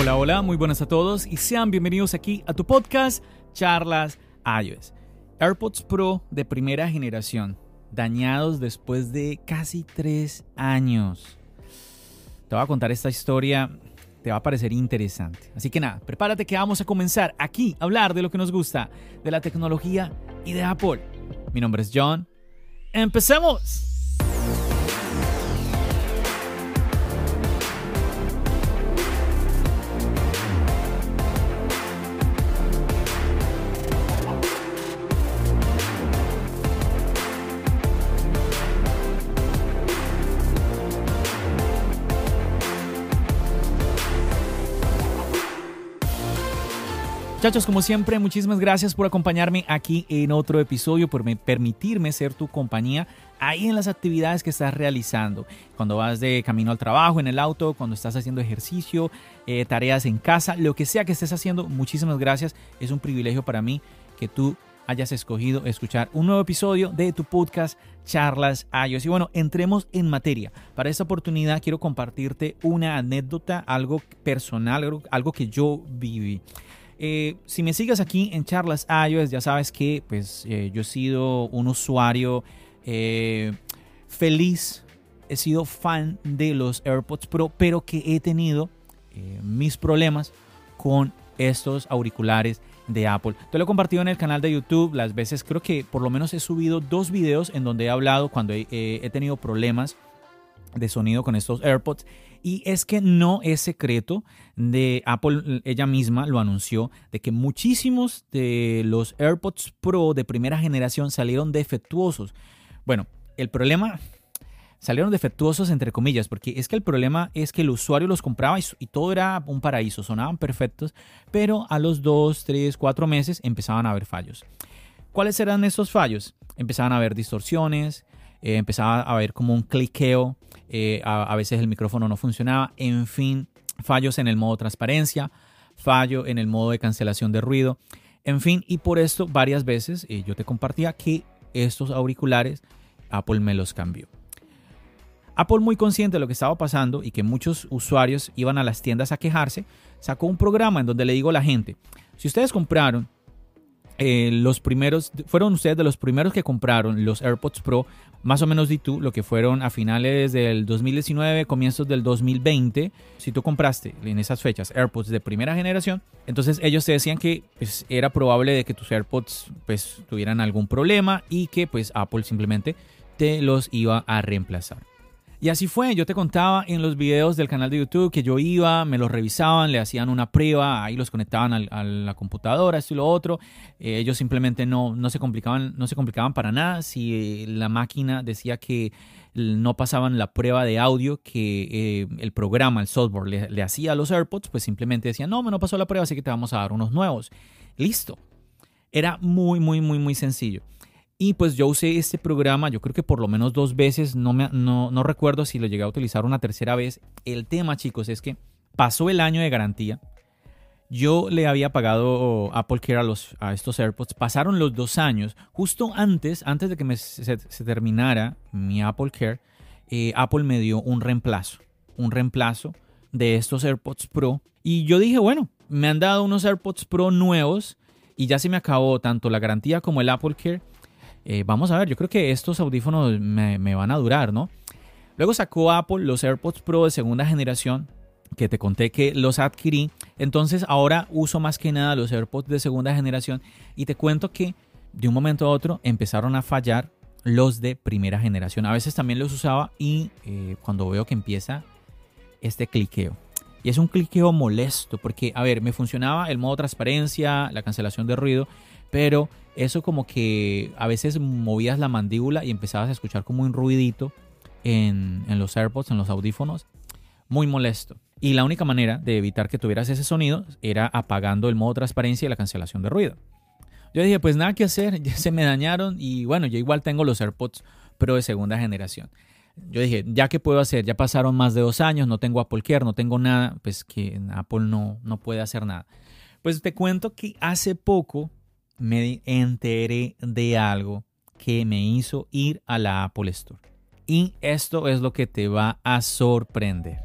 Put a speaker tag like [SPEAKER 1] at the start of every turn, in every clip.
[SPEAKER 1] Hola, hola, muy buenas a todos y sean bienvenidos aquí a tu podcast Charlas iOS. AirPods Pro de primera generación, dañados después de casi tres años. Te voy a contar esta historia, te va a parecer interesante. Así que nada, prepárate que vamos a comenzar aquí a hablar de lo que nos gusta, de la tecnología y de Apple. Mi nombre es John. ¡Empecemos! Muchachos, como siempre, muchísimas gracias por acompañarme aquí en otro episodio, por permitirme ser tu compañía ahí en las actividades que estás realizando. Cuando vas de camino al trabajo, en el auto, cuando estás haciendo ejercicio, eh, tareas en casa, lo que sea que estés haciendo, muchísimas gracias. Es un privilegio para mí que tú hayas escogido escuchar un nuevo episodio de tu podcast Charlas iOS. Y bueno, entremos en materia. Para esta oportunidad quiero compartirte una anécdota, algo personal, algo que yo viví. Eh, si me sigues aquí en Charlas iOS, ya sabes que pues, eh, yo he sido un usuario eh, feliz, he sido fan de los AirPods Pro, pero que he tenido mis problemas con estos auriculares de Apple. Te lo he compartido en el canal de YouTube las veces, creo que por lo menos he subido dos videos en donde he hablado cuando he tenido problemas de sonido con estos AirPods y es que no es secreto de Apple, ella misma lo anunció, de que muchísimos de los AirPods Pro de primera generación salieron defectuosos. Bueno, el problema salieron defectuosos entre comillas, porque es que el problema es que el usuario los compraba y, todo era un paraíso, sonaban perfectos, pero a los 2, 3, 4 meses empezaban a haber fallos. ¿Cuáles eran esos fallos? Empezaban a haber distorsiones, eh, empezaba a haber como un cliqueo eh, a, veces el micrófono no funcionaba, en fin, fallos en el modo transparencia, fallo en el modo de cancelación de ruido, en fin, y por esto varias veces eh, yo te compartía que estos auriculares Apple me los cambió. Apple muy consciente de lo que estaba pasando y que muchos usuarios iban a las tiendas a quejarse, sacó un programa en donde le digo a la gente, si ustedes compraron eh, los primeros, fueron ustedes de los primeros que compraron los AirPods Pro, más o menos di tú, lo que fueron a finales del 2019, comienzos del 2020. Si tú compraste en esas fechas AirPods de primera generación, entonces ellos te decían que pues, era probable de que tus AirPods pues, tuvieran algún problema y que pues Apple simplemente te los iba a reemplazar. Y así fue, yo te contaba en los videos del canal de YouTube que yo iba, me los revisaban, le hacían una prueba, ahí los conectaban a la computadora, esto y lo otro. Eh, ellos simplemente no, no, se complicaban, no se complicaban para nada. Si la máquina decía que no pasaban la prueba de audio que eh, el programa, el software le, le hacía a los AirPods, pues simplemente decían, no, no pasó la prueba, así que te vamos a dar unos nuevos. Listo. Era muy, muy, muy, muy sencillo. Y pues yo usé este programa, yo creo que por lo menos dos veces, no, me, no, no recuerdo si lo llegué a utilizar una tercera vez. El tema, chicos, es que pasó el año de garantía. Yo le había pagado Apple Care a, los, estos AirPods. Pasaron los dos años. Justo antes, antes de que se, terminara mi Apple Care, eh, Apple me dio un reemplazo. Un reemplazo de estos AirPods Pro. Y yo dije, bueno, me han dado unos AirPods Pro nuevos y ya se me acabó tanto la garantía como el Apple Care. Eh, vamos a ver, yo creo que estos audífonos me, van a durar, ¿no? Luego sacó Apple los AirPods Pro de segunda generación, que te conté que los adquirí. Entonces ahora uso más que nada los AirPods de segunda generación y te cuento que de un momento a otro empezaron a fallar los de primera generación. A veces también los usaba y eh, cuando veo que empieza este cliqueo. Y es un cliqueo molesto porque, a ver, me funcionaba el modo transparencia, la cancelación de ruido, pero eso como que a veces movías la mandíbula y empezabas a escuchar como un ruidito en, los AirPods, en los audífonos. Muy molesto. Y la única manera de evitar que tuvieras ese sonido era apagando el modo transparencia y la cancelación de ruido. Yo dije, pues nada que hacer, ya se me dañaron y bueno, yo igual tengo los AirPods Pro de segunda generación. Yo dije, ya que puedo hacer, ya pasaron más de dos años, no tengo Apple Care, no tengo nada, pues que Apple no, no puede hacer nada. Pues te cuento que hace poco me enteré de algo que me hizo ir a la Apple Store. Y esto es lo que te va a sorprender.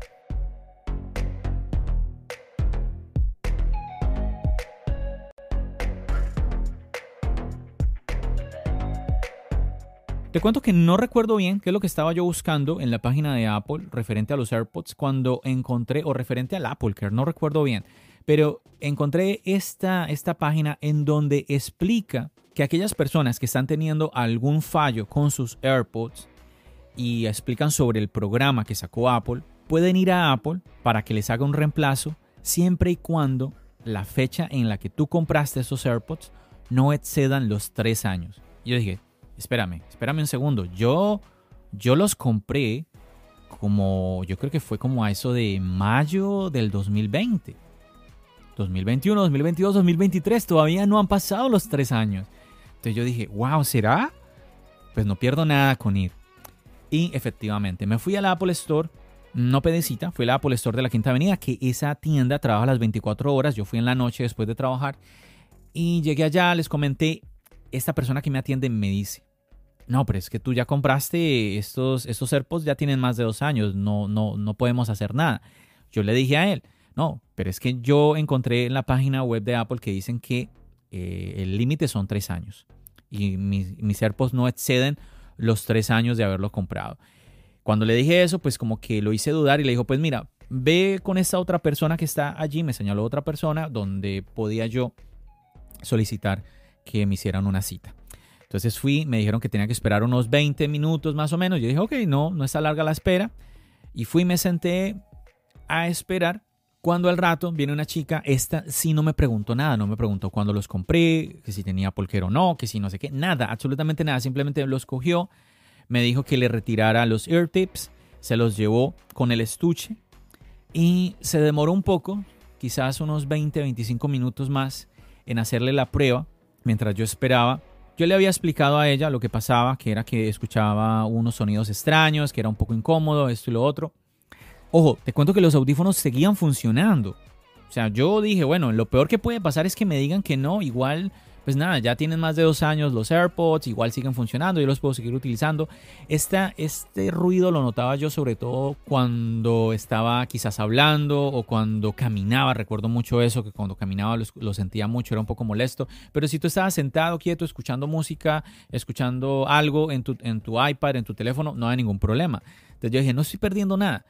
[SPEAKER 1] Te cuento que no recuerdo bien qué es lo que estaba yo buscando en la página de Apple referente a los AirPods cuando encontré, o referente al Apple Care, no recuerdo bien pero encontré esta, esta página en donde explica que aquellas personas que están teniendo algún fallo con sus AirPods y explican sobre el programa que sacó Apple, pueden ir a Apple para que les haga un reemplazo siempre y cuando la fecha en la que tú compraste esos AirPods no excedan los tres años. Yo dije, espérame, espérame un segundo. Yo, yo los compré como, yo creo que fue como a eso de mayo del 2020. 2021, 2022, 2023, todavía no han pasado los tres años. Entonces yo dije, wow, ¿será? Pues no pierdo nada con ir. Y efectivamente, me fui a la Apple Store, no pedecita, fui a la Apple Store de la Quinta Avenida, que esa tienda trabaja las 24 horas, yo fui en la noche después de trabajar. Y llegué allá, les comenté, esta persona que me atiende me dice, no, pero es que tú ya compraste estos, estos AirPods, ya tienen más de dos años, no, no, no podemos hacer nada. Yo le dije a él, no, pero es que yo encontré en la página web de Apple que dicen que eh, el límite son tres años y mis, mis AirPods no exceden los tres años de haberlo comprado. Cuando le dije eso, pues como que lo hice dudar y le dijo, pues mira, ve con esta otra persona que está allí, me señaló otra persona donde podía yo solicitar que me hicieran una cita. Entonces fui, me dijeron que tenía que esperar unos 20 minutos más o menos. Yo dije, ok, no, no está larga la espera. Y fui, me senté a esperar cuando al rato viene una chica, esta sí no me preguntó nada, no me preguntó cuándo los compré, que si tenía polquero o no, que si no sé qué, nada, absolutamente nada, simplemente los cogió, me dijo que le retirara los ear tips, se los llevó con el estuche y se demoró un poco, quizás unos 20, 25 minutos más en hacerle la prueba mientras yo esperaba. Yo le había explicado a ella lo que pasaba, que era que escuchaba unos sonidos extraños, que era un poco incómodo, esto y lo otro. Ojo, te cuento que los audífonos seguían funcionando. O sea, yo dije, bueno, lo peor que puede pasar es que me digan que no, igual, pues nada, ya tienen más de dos años los AirPods, igual siguen funcionando, yo los puedo seguir utilizando. Esta, este ruido lo notaba yo sobre todo cuando estaba quizás hablando o cuando caminaba, recuerdo mucho eso, que cuando caminaba lo, sentía mucho, era un poco molesto, pero si tú estabas sentado quieto, escuchando música, escuchando algo en tu, en tu iPad, en tu teléfono, no hay ningún problema. Entonces yo dije, no estoy perdiendo nada.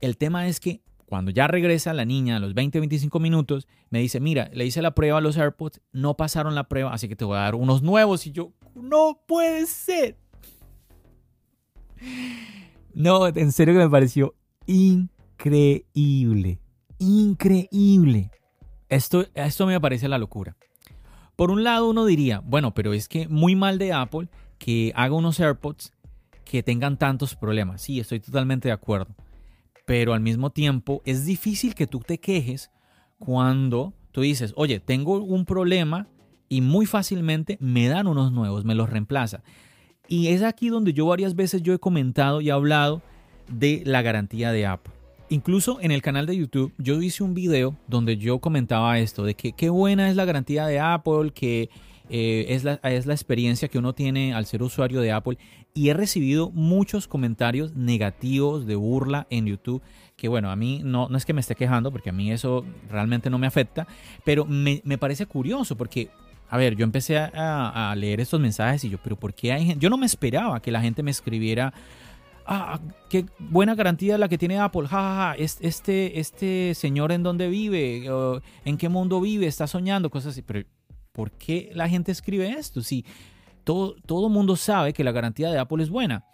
[SPEAKER 1] El tema es que cuando ya regresa la niña a los 20, 25 minutos, me dice, mira, le hice la prueba a los AirPods, no pasaron la prueba, así que te voy a dar unos nuevos. Y yo, no puede ser. No, en serio que me pareció increíble. Increíble. Esto, esto me parece la locura. Por un lado uno diría, bueno, pero es que muy mal de Apple que haga unos AirPods que tengan tantos problemas. Sí, estoy totalmente de acuerdo pero al mismo tiempo es difícil que tú te quejes cuando tú dices, oye, tengo un problema y muy fácilmente me dan unos nuevos, me los reemplaza. Y es aquí donde yo varias veces yo he comentado y hablado de la garantía de Apple. Incluso en el canal de YouTube yo hice un video donde yo comentaba esto, de que qué buena es la garantía de Apple, que eh, es, la, es la experiencia que uno tiene al ser usuario de Apple y he recibido muchos comentarios negativos de burla en YouTube que bueno, a mí no, no es que me esté quejando porque a mí eso realmente no me afecta, pero me, parece curioso porque a ver, yo empecé a, leer estos mensajes y yo, pero ¿por qué hay gente? Yo no me esperaba que la gente me escribiera, ah, qué buena garantía la que tiene Apple, jajaja, este, este señor en dónde vive, en qué mundo vive, está soñando, cosas así, pero ¿por qué la gente escribe esto? Si todo, todo mundo sabe que la garantía de Apple es buena.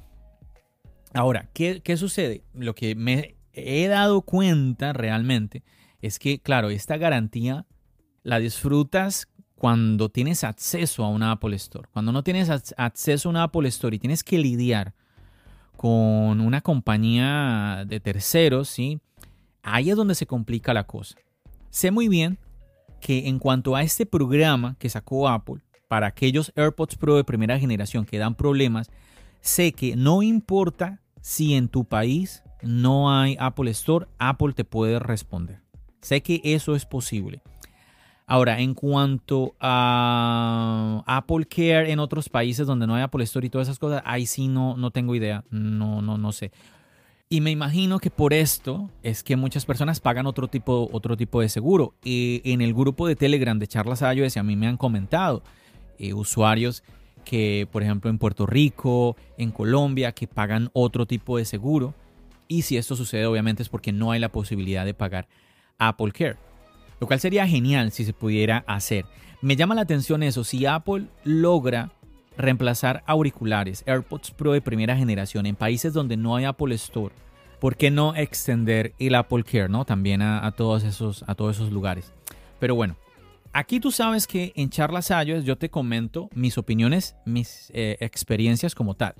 [SPEAKER 1] Ahora, ¿qué, ¿qué sucede? Lo que me he dado cuenta realmente es que, claro, esta garantía la disfrutas cuando tienes acceso a una Apple Store. Cuando no tienes acceso a una Apple Store y tienes que lidiar con una compañía de terceros, ¿sí? Ahí es donde se complica la cosa. Sé muy bien que en cuanto a este programa que sacó Apple para aquellos AirPods Pro de primera generación que dan problemas, sé que no importa si en tu país no hay Apple Store, Apple te puede responder. Sé que eso es posible. Ahora, en cuanto a Apple Care en otros países donde no hay Apple Store y todas esas cosas, ahí sí no, no tengo idea. No, no, no sé. Y me imagino que por esto es que muchas personas pagan otro tipo, otro tipo de seguro. en el grupo de Telegram de Charlas iOS a mí me han comentado eh, usuarios que, por ejemplo, en Puerto Rico, en Colombia, que pagan otro tipo de seguro. Y si esto sucede, obviamente es porque no hay la posibilidad de pagar Apple Care. Lo cual sería genial si se pudiera hacer. Me llama la atención eso, si Apple logra reemplazar auriculares, AirPods Pro de primera generación en países donde no hay Apple Store, ¿por qué no extender el Apple Care, ¿no? También a, todos, esos, a todos esos lugares. Pero bueno, aquí tú sabes que en Charlas iOS yo te comento mis opiniones, mis eh, experiencias como tal.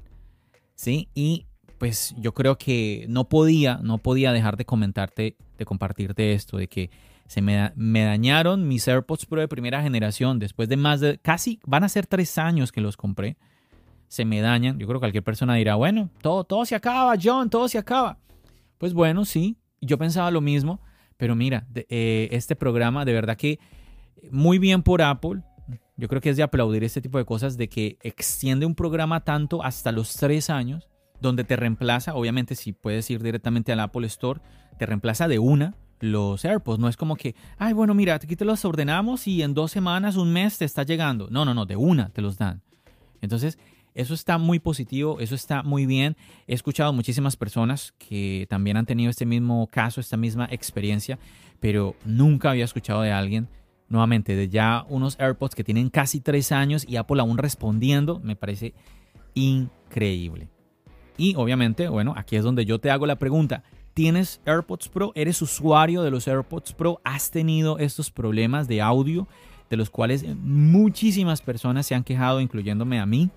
[SPEAKER 1] ¿Sí? Y pues yo creo que no podía, no podía dejar de comentarte, de compartirte esto, de que se me, me, dañaron mis AirPods Pro de primera generación después de más de casi, van a ser tres años que los compré. Se me dañan. Yo creo que cualquier persona dirá, bueno, todo, todo se acaba, John, todo se acaba. Pues bueno, sí, yo pensaba lo mismo, pero mira, eh, este programa de verdad que muy bien por Apple. Yo creo que es de aplaudir este tipo de cosas, de que extiende un programa tanto hasta los tres años, donde te reemplaza, obviamente si puedes ir directamente al Apple Store, te reemplaza de una los AirPods. No es como que, ay, bueno, mira, aquí te los ordenamos y en dos semanas, un mes te está llegando. No, no, no, de una te los dan. Entonces, eso está muy positivo, eso está muy bien. He escuchado muchísimas personas que también han tenido este mismo caso, esta misma experiencia, pero nunca había escuchado de alguien, nuevamente, de ya unos AirPods que tienen casi tres años y Apple aún respondiendo, me parece increíble. Y obviamente, bueno, aquí es donde yo te hago la pregunta, ¿Tienes AirPods Pro? ¿Eres usuario de los AirPods Pro? ¿Has tenido estos problemas de audio de los cuales muchísimas personas se han quejado, incluyéndome a mí?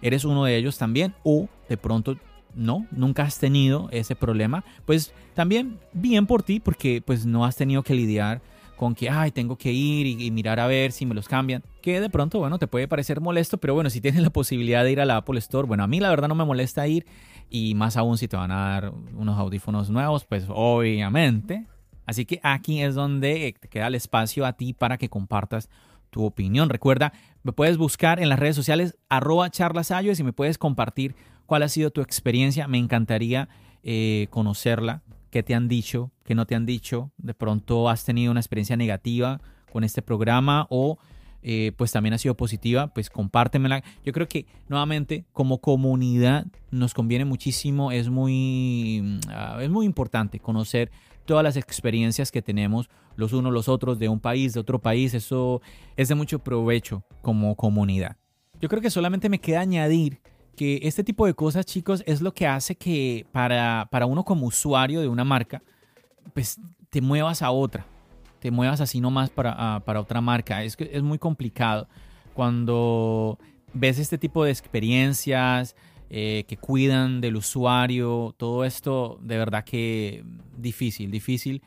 [SPEAKER 1] ¿Eres uno de ellos también? ¿O de pronto no, nunca has tenido ese problema? Pues también bien por ti porque pues no has tenido que lidiar con que, ay, tengo que ir y, mirar a ver si me los cambian. Que de pronto, bueno, te puede parecer molesto, pero bueno, si tienes la posibilidad de ir a la Apple Store, bueno, a mí la verdad no me molesta ir y más aún si te van a dar unos audífonos nuevos, pues obviamente. Así que aquí es donde te queda el espacio a ti para que compartas tu opinión. Recuerda, me puedes buscar en las redes sociales arroba charlasallos y me puedes compartir cuál ha sido tu experiencia. Me encantaría eh, conocerla, qué te han dicho, qué no te han dicho. De pronto has tenido una experiencia negativa con este programa o eh, pues también ha sido positiva, pues compártemela. Yo creo que nuevamente como comunidad nos conviene muchísimo, es muy, ah, es muy importante conocer todas las experiencias que tenemos los unos los otros de un país, de otro país, eso es de mucho provecho como comunidad. Yo creo que solamente me queda añadir que este tipo de cosas, chicos, es lo que hace que para, para uno como usuario de una marca, pues te muevas a otra te muevas así nomás para, para otra marca. Es, es muy complicado cuando ves este tipo de experiencias eh, que cuidan del usuario, todo esto de verdad que difícil, difícil.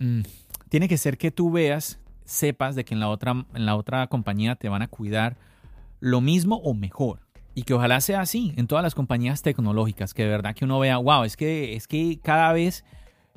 [SPEAKER 1] Mm, tiene que ser que tú veas, sepas de que en la otra, en la otra compañía te van a cuidar lo mismo o mejor. Y que ojalá sea así en todas las compañías tecnológicas, que de verdad que uno vea, wow, es que, es que cada vez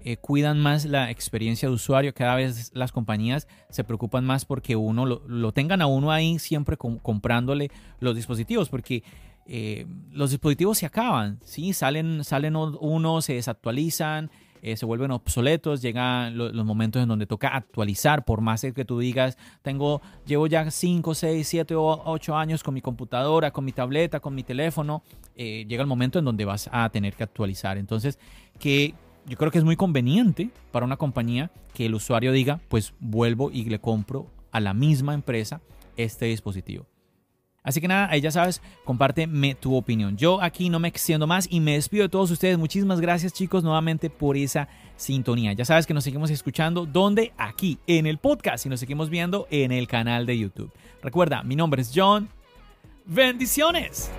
[SPEAKER 1] eh, cuidan más la experiencia de usuario, cada vez las compañías se preocupan más porque uno lo, tengan a uno ahí siempre comprándole los dispositivos, porque eh, los dispositivos se acaban, ¿sí? salen, salen unos, se desactualizan, eh, se vuelven obsoletos, llegan los momentos en donde toca actualizar, por más que tú digas, tengo, llevo ya 5, 6, 7 o 8 años con mi computadora, con mi tableta, con mi teléfono, llega el momento en donde vas a tener que actualizar. Entonces, que yo creo que es muy conveniente para una compañía que el usuario diga, pues vuelvo y le compro a la misma empresa este dispositivo. Así que nada, ahí ya sabes, compárteme tu opinión. Yo aquí no me extiendo más y me despido de todos ustedes. Muchísimas gracias chicos nuevamente por esa sintonía. Ya sabes que nos seguimos escuchando donde aquí en el podcast y nos seguimos viendo en el canal de YouTube. Recuerda, mi nombre es John. Bendiciones.